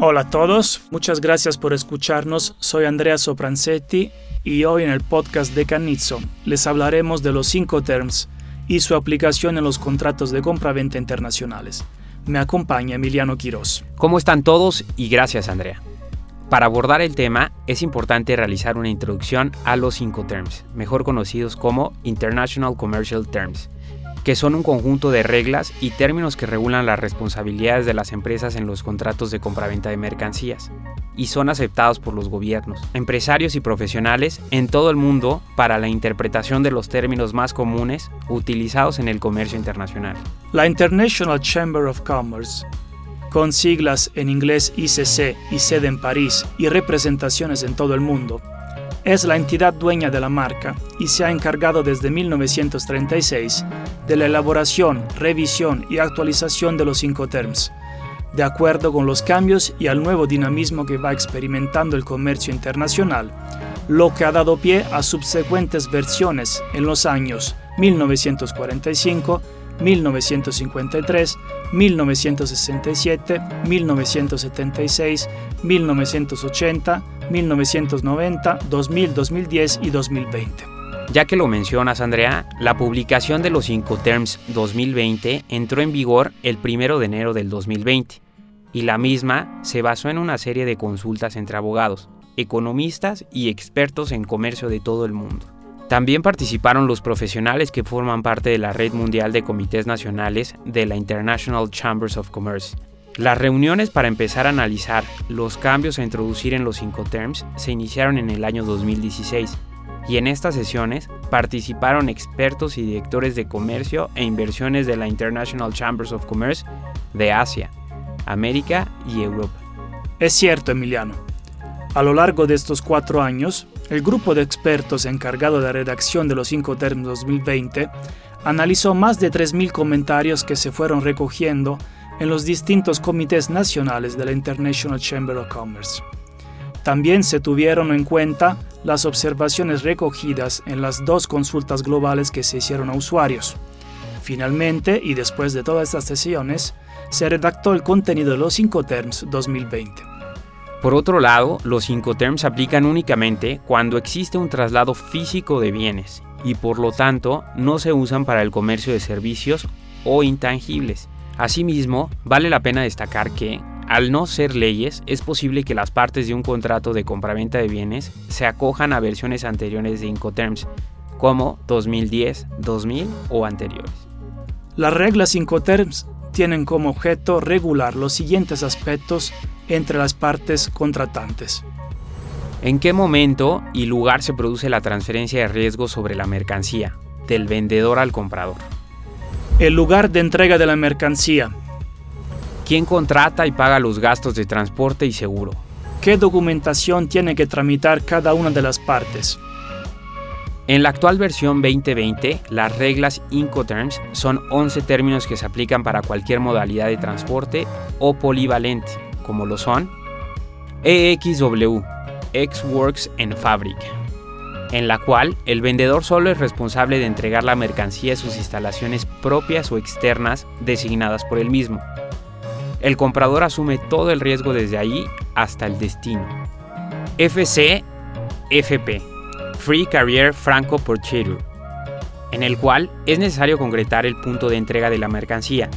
Hola a todos, muchas gracias por escucharnos. Soy Andrea Sopranzetti y hoy en el podcast de Canizzo les hablaremos de los cinco terms y su aplicación en los contratos de compra-venta internacionales. Me acompaña Emiliano Quirós. ¿Cómo están todos? Y gracias, Andrea. Para abordar el tema es importante realizar una introducción a los cinco terms, mejor conocidos como International Commercial Terms que son un conjunto de reglas y términos que regulan las responsabilidades de las empresas en los contratos de compraventa de mercancías y son aceptados por los gobiernos, empresarios y profesionales en todo el mundo para la interpretación de los términos más comunes utilizados en el comercio internacional. La International Chamber of Commerce, con siglas en inglés ICC y sede en París y representaciones en todo el mundo, es la entidad dueña de la marca y se ha encargado desde 1936 de la elaboración, revisión y actualización de los cinco terms, de acuerdo con los cambios y al nuevo dinamismo que va experimentando el comercio internacional, lo que ha dado pie a subsecuentes versiones en los años 1945, 1953, 1967, 1976, 1980, 1990, 2000, 2010 y 2020. Ya que lo mencionas, Andrea, la publicación de los Incoterms 2020 entró en vigor el 1 de enero del 2020 y la misma se basó en una serie de consultas entre abogados, economistas y expertos en comercio de todo el mundo. También participaron los profesionales que forman parte de la Red Mundial de Comités Nacionales de la International Chambers of Commerce. Las reuniones para empezar a analizar los cambios a introducir en los Incoterms se iniciaron en el año 2016 y en estas sesiones participaron expertos y directores de comercio e inversiones de la International Chambers of Commerce de Asia, América y Europa. Es cierto, Emiliano. A lo largo de estos cuatro años, el grupo de expertos encargado de la redacción de los cinco terms 2020 analizó más de 3.000 comentarios que se fueron recogiendo en los distintos comités nacionales de la International Chamber of Commerce. También se tuvieron en cuenta las observaciones recogidas en las dos consultas globales que se hicieron a usuarios. Finalmente, y después de todas estas sesiones, se redactó el contenido de los cinco terms 2020. Por otro lado, los Incoterms aplican únicamente cuando existe un traslado físico de bienes y por lo tanto no se usan para el comercio de servicios o intangibles. Asimismo, vale la pena destacar que, al no ser leyes, es posible que las partes de un contrato de compraventa de bienes se acojan a versiones anteriores de Incoterms, como 2010, 2000 o anteriores. Las reglas Incoterms tienen como objeto regular los siguientes aspectos entre las partes contratantes. ¿En qué momento y lugar se produce la transferencia de riesgo sobre la mercancía, del vendedor al comprador? El lugar de entrega de la mercancía. ¿Quién contrata y paga los gastos de transporte y seguro? ¿Qué documentación tiene que tramitar cada una de las partes? En la actual versión 2020, las reglas Incoterms son 11 términos que se aplican para cualquier modalidad de transporte o polivalente, como lo son EXW, X-Works en Fabric, en la cual el vendedor solo es responsable de entregar la mercancía a sus instalaciones propias o externas designadas por él mismo. El comprador asume todo el riesgo desde ahí hasta el destino. FC FP Free Carrier Franco Porcheru, en el cual es necesario concretar el punto de entrega de la mercancía.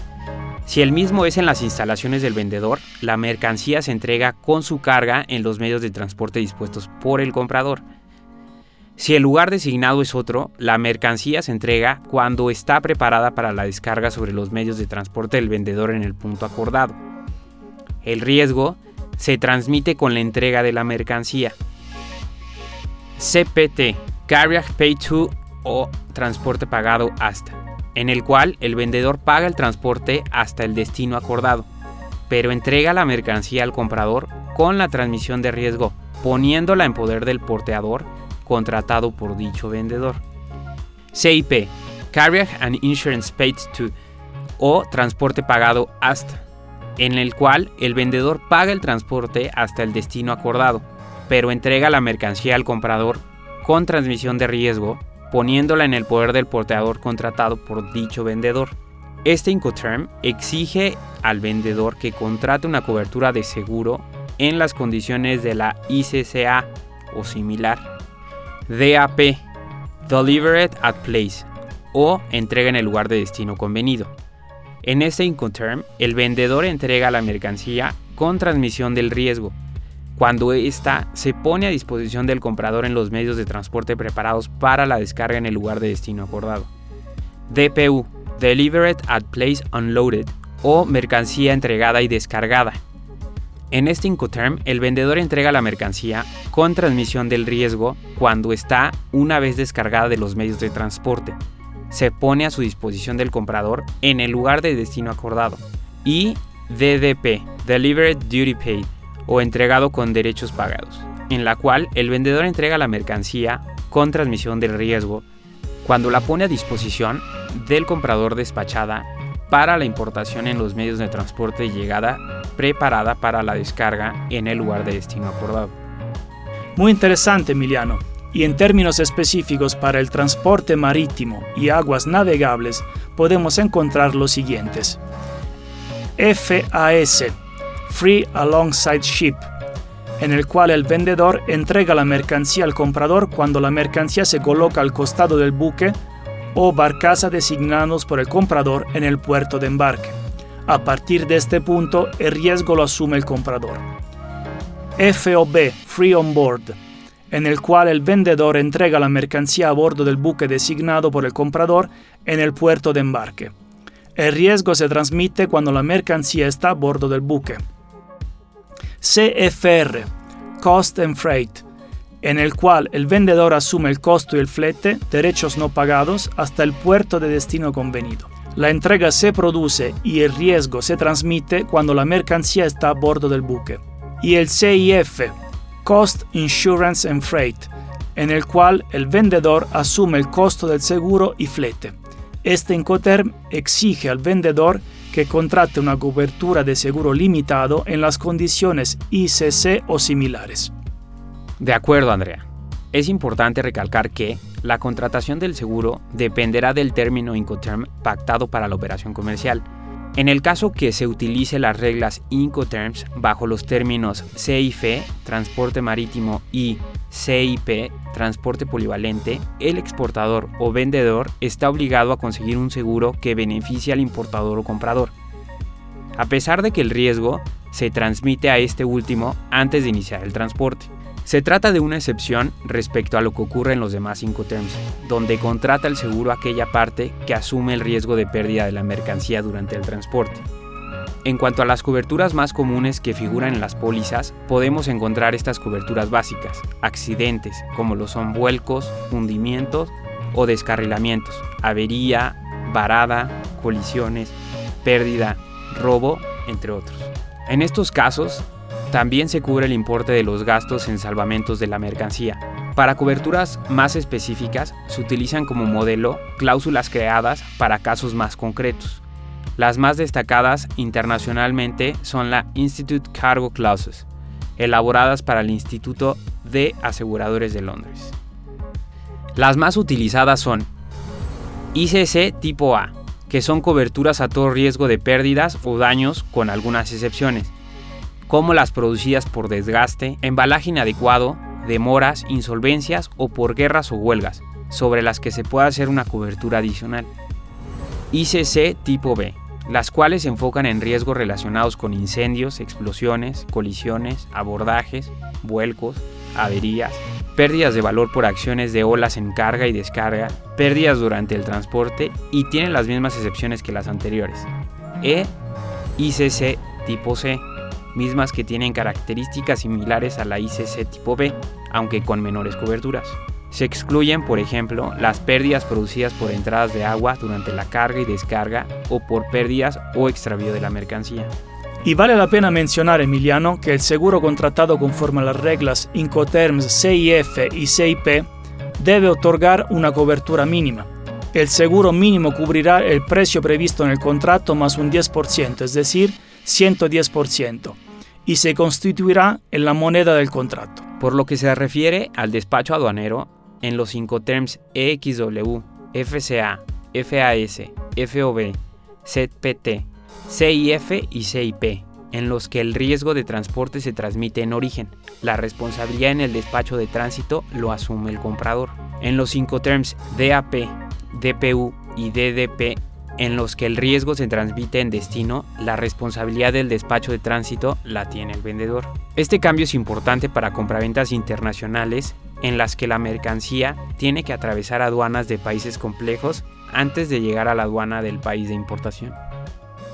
Si el mismo es en las instalaciones del vendedor, la mercancía se entrega con su carga en los medios de transporte dispuestos por el comprador. Si el lugar designado es otro, la mercancía se entrega cuando está preparada para la descarga sobre los medios de transporte del vendedor en el punto acordado. El riesgo se transmite con la entrega de la mercancía. CPT, Carriage Pay to o transporte pagado hasta, en el cual el vendedor paga el transporte hasta el destino acordado, pero entrega la mercancía al comprador con la transmisión de riesgo, poniéndola en poder del porteador contratado por dicho vendedor. CIP, Carriage and Insurance Paid to o transporte pagado hasta, en el cual el vendedor paga el transporte hasta el destino acordado, pero entrega la mercancía al comprador con transmisión de riesgo, poniéndola en el poder del porteador contratado por dicho vendedor. Este Incoterm exige al vendedor que contrate una cobertura de seguro en las condiciones de la ICCA o similar. DAP, Delivered at Place, o entrega en el lugar de destino convenido. En este Incoterm, el vendedor entrega la mercancía con transmisión del riesgo, cuando ésta se pone a disposición del comprador en los medios de transporte preparados para la descarga en el lugar de destino acordado. DPU, Delivered at Place Unloaded, o mercancía entregada y descargada. En este Incoterm, el vendedor entrega la mercancía con transmisión del riesgo cuando está una vez descargada de los medios de transporte. Se pone a su disposición del comprador en el lugar de destino acordado. Y DDP, Delivered Duty Paid, o entregado con derechos pagados, en la cual el vendedor entrega la mercancía con transmisión del riesgo cuando la pone a disposición del comprador despachada para la importación en los medios de transporte y llegada preparada para la descarga en el lugar de destino acordado. Muy interesante, Emiliano. Y en términos específicos para el transporte marítimo y aguas navegables podemos encontrar los siguientes. FAS, Free Alongside Ship, en el cual el vendedor entrega la mercancía al comprador cuando la mercancía se coloca al costado del buque o barcaza designados por el comprador en el puerto de embarque. A partir de este punto, el riesgo lo asume el comprador. FOB, Free on Board, en el cual el vendedor entrega la mercancía a bordo del buque designado por el comprador en el puerto de embarque. El riesgo se transmite cuando la mercancía está a bordo del buque. CFR, Cost and Freight, en el cual el vendedor asume el costo y el flete, derechos no pagados, hasta el puerto de destino convenido. La entrega se produce y el riesgo se transmite cuando la mercancía está a bordo del buque. Y el CIF, Cost Insurance and Freight, en el cual el vendedor asume el costo del seguro y flete. Este Incoterm exige al vendedor que contrate una cobertura de seguro limitado en las condiciones ICC o similares. De acuerdo, Andrea. Es importante recalcar que la contratación del seguro dependerá del término Incoterm pactado para la operación comercial. En el caso que se utilice las reglas Incoterms bajo los términos CIF, transporte marítimo, y CIP, transporte polivalente, el exportador o vendedor está obligado a conseguir un seguro que beneficie al importador o comprador. A pesar de que el riesgo se transmite a este último antes de iniciar el transporte. Se trata de una excepción respecto a lo que ocurre en los demás Incoterms, donde contrata el seguro aquella parte que asume el riesgo de pérdida de la mercancía durante el transporte. En cuanto a las coberturas más comunes que figuran en las pólizas, podemos encontrar estas coberturas básicas, accidentes, como lo son vuelcos, hundimientos o descarrilamientos, avería, varada, colisiones, pérdida, robo, entre otros. En estos casos, también se cubre el importe de los gastos en salvamentos de la mercancía. Para coberturas más específicas, se utilizan como modelo cláusulas creadas para casos más concretos. Las más destacadas internacionalmente son la Institute Cargo Clauses, elaboradas para el Instituto de Aseguradores de Londres. Las más utilizadas son ICC tipo A, que son coberturas a todo riesgo de pérdidas o daños con algunas excepciones como las producidas por desgaste, embalaje inadecuado, demoras, insolvencias o por guerras o huelgas, sobre las que se puede hacer una cobertura adicional. ICC tipo B, las cuales se enfocan en riesgos relacionados con incendios, explosiones, colisiones, abordajes, vuelcos, averías, pérdidas de valor por acciones de olas en carga y descarga, pérdidas durante el transporte y tienen las mismas excepciones que las anteriores. E, ICC tipo C, mismas que tienen características similares a la ICC tipo B, aunque con menores coberturas. Se excluyen, por ejemplo, las pérdidas producidas por entradas de agua durante la carga y descarga o por pérdidas o extravío de la mercancía. Y vale la pena mencionar, Emiliano, que el seguro contratado conforme a las reglas Incoterms CIF y CIP debe otorgar una cobertura mínima. El seguro mínimo cubrirá el precio previsto en el contrato más un 10%, es decir, 110%, y se constituirá en la moneda del contrato. Por lo que se refiere al despacho aduanero, en los cinco terms EXW, FCA, FAS, FOB, ZPT, CIF y CIP, en los que el riesgo de transporte se transmite en origen. La responsabilidad en el despacho de tránsito lo asume el comprador. En los Incoterms DAP, DPU y DDP, en los que el riesgo se transmite en destino, la responsabilidad del despacho de tránsito la tiene el vendedor. Este cambio es importante para compraventas internacionales en las que la mercancía tiene que atravesar aduanas de países complejos antes de llegar a la aduana del país de importación.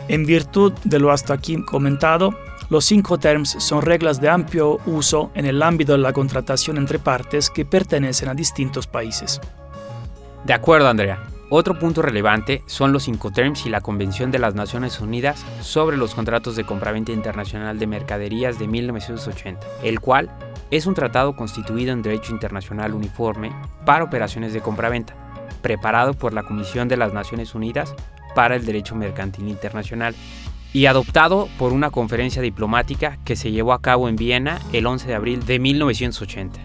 En virtud de lo hasta aquí comentado, los cinco terms son reglas de amplio uso en el ámbito de la contratación entre partes que pertenecen a distintos países. De acuerdo, Andrea. Otro punto relevante son los Incoterms y la Convención de las Naciones Unidas sobre los contratos de compraventa internacional de mercaderías de 1980, el cual es un tratado constituido en derecho internacional uniforme para operaciones de compraventa, preparado por la Comisión de las Naciones Unidas para el Derecho Mercantil Internacional y adoptado por una conferencia diplomática que se llevó a cabo en Viena el 11 de abril de 1980.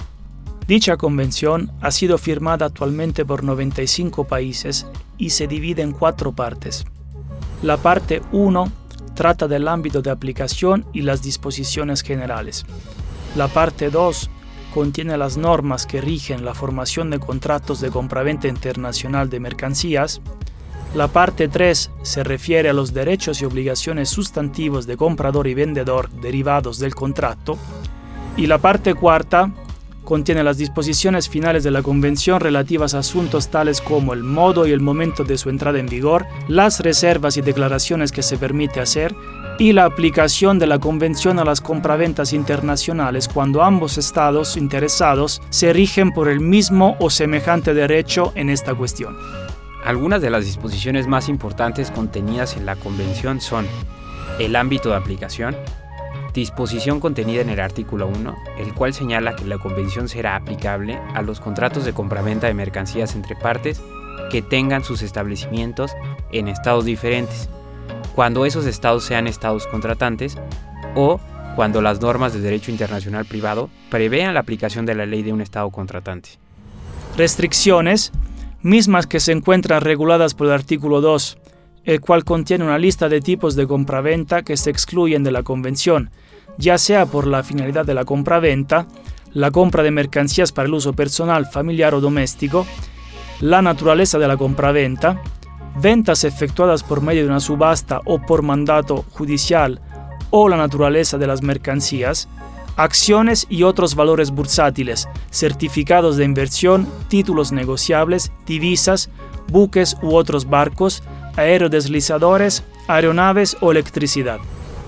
Dicha convención ha sido firmada actualmente por 95 países y se divide en cuatro partes. La parte 1 trata del ámbito de aplicación y las disposiciones generales. La parte 2 contiene las normas que rigen la formación de contratos de compraventa internacional de mercancías la parte 3 se refiere a los derechos y obligaciones sustantivos de comprador y vendedor derivados del contrato. Y la parte cuarta contiene las disposiciones finales de la Convención relativas a asuntos tales como el modo y el momento de su entrada en vigor, las reservas y declaraciones que se permite hacer, y la aplicación de la Convención a las compraventas internacionales cuando ambos estados interesados se rigen por el mismo o semejante derecho en esta cuestión. Algunas de las disposiciones más importantes contenidas en la Convención son el ámbito de aplicación, disposición contenida en el artículo 1, el cual señala que la Convención será aplicable a los contratos de compraventa de mercancías entre partes que tengan sus establecimientos en estados diferentes, cuando esos estados sean estados contratantes o cuando las normas de derecho internacional privado prevean la aplicación de la ley de un estado contratante. Restricciones mismas que se encuentran reguladas por el artículo 2, el cual contiene una lista de tipos de compraventa que se excluyen de la Convención, ya sea por la finalidad de la compraventa, la compra de mercancías para el uso personal, familiar o doméstico, la naturaleza de la compraventa, ventas efectuadas por medio de una subasta o por mandato judicial o la naturaleza de las mercancías, acciones y otros valores bursátiles, certificados de inversión, títulos negociables, divisas, buques u otros barcos, aerodeslizadores, aeronaves o electricidad.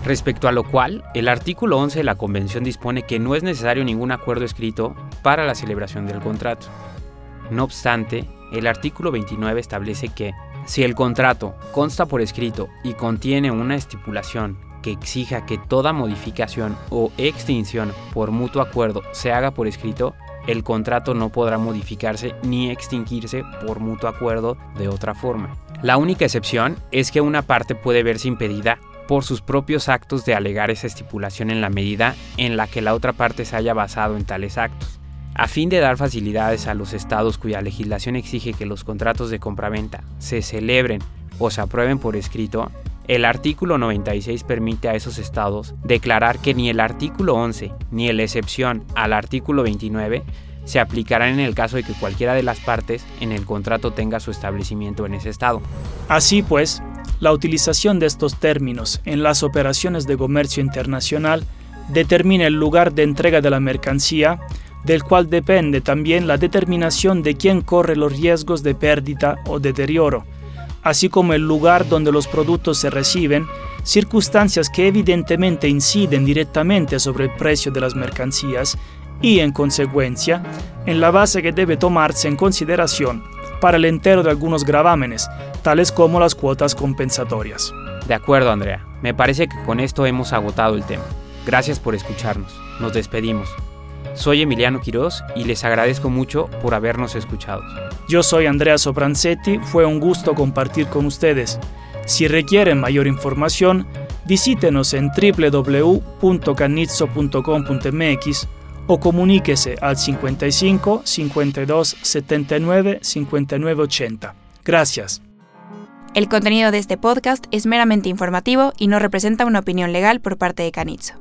Respecto a lo cual, el artículo 11 de la Convención dispone que no es necesario ningún acuerdo escrito para la celebración del contrato. No obstante, el artículo 29 establece que, si el contrato consta por escrito y contiene una estipulación que exija que toda modificación o extinción por mutuo acuerdo se haga por escrito, el contrato no podrá modificarse ni extinguirse por mutuo acuerdo de otra forma. La única excepción es que una parte puede verse impedida por sus propios actos de alegar esa estipulación en la medida en la que la otra parte se haya basado en tales actos. A fin de dar facilidades a los estados cuya legislación exige que los contratos de compraventa se celebren o se aprueben por escrito, el artículo 96 permite a esos estados declarar que ni el artículo 11 ni la excepción al artículo 29 se aplicarán en el caso de que cualquiera de las partes en el contrato tenga su establecimiento en ese estado. Así pues, la utilización de estos términos en las operaciones de comercio internacional determina el lugar de entrega de la mercancía, del cual depende también la determinación de quién corre los riesgos de pérdida o deterioro, así como el lugar donde los productos se reciben, circunstancias que evidentemente inciden directamente sobre el precio de las mercancías y, en consecuencia, en la base que debe tomarse en consideración para el entero de algunos gravámenes, tales como las cuotas compensatorias. De acuerdo, Andrea. Me parece que con esto hemos agotado el tema. Gracias por escucharnos. Nos despedimos. Soy Emiliano Quirós y les agradezco mucho por habernos escuchado. Yo soy Andrea Sopranzetti, fue un gusto compartir con ustedes. Si requieren mayor información, visítenos en www.canizzo.com.mx o comuníquese al 55 52 79 59 80. Gracias. El contenido de este podcast es meramente informativo y no representa una opinión legal por parte de Canitzo.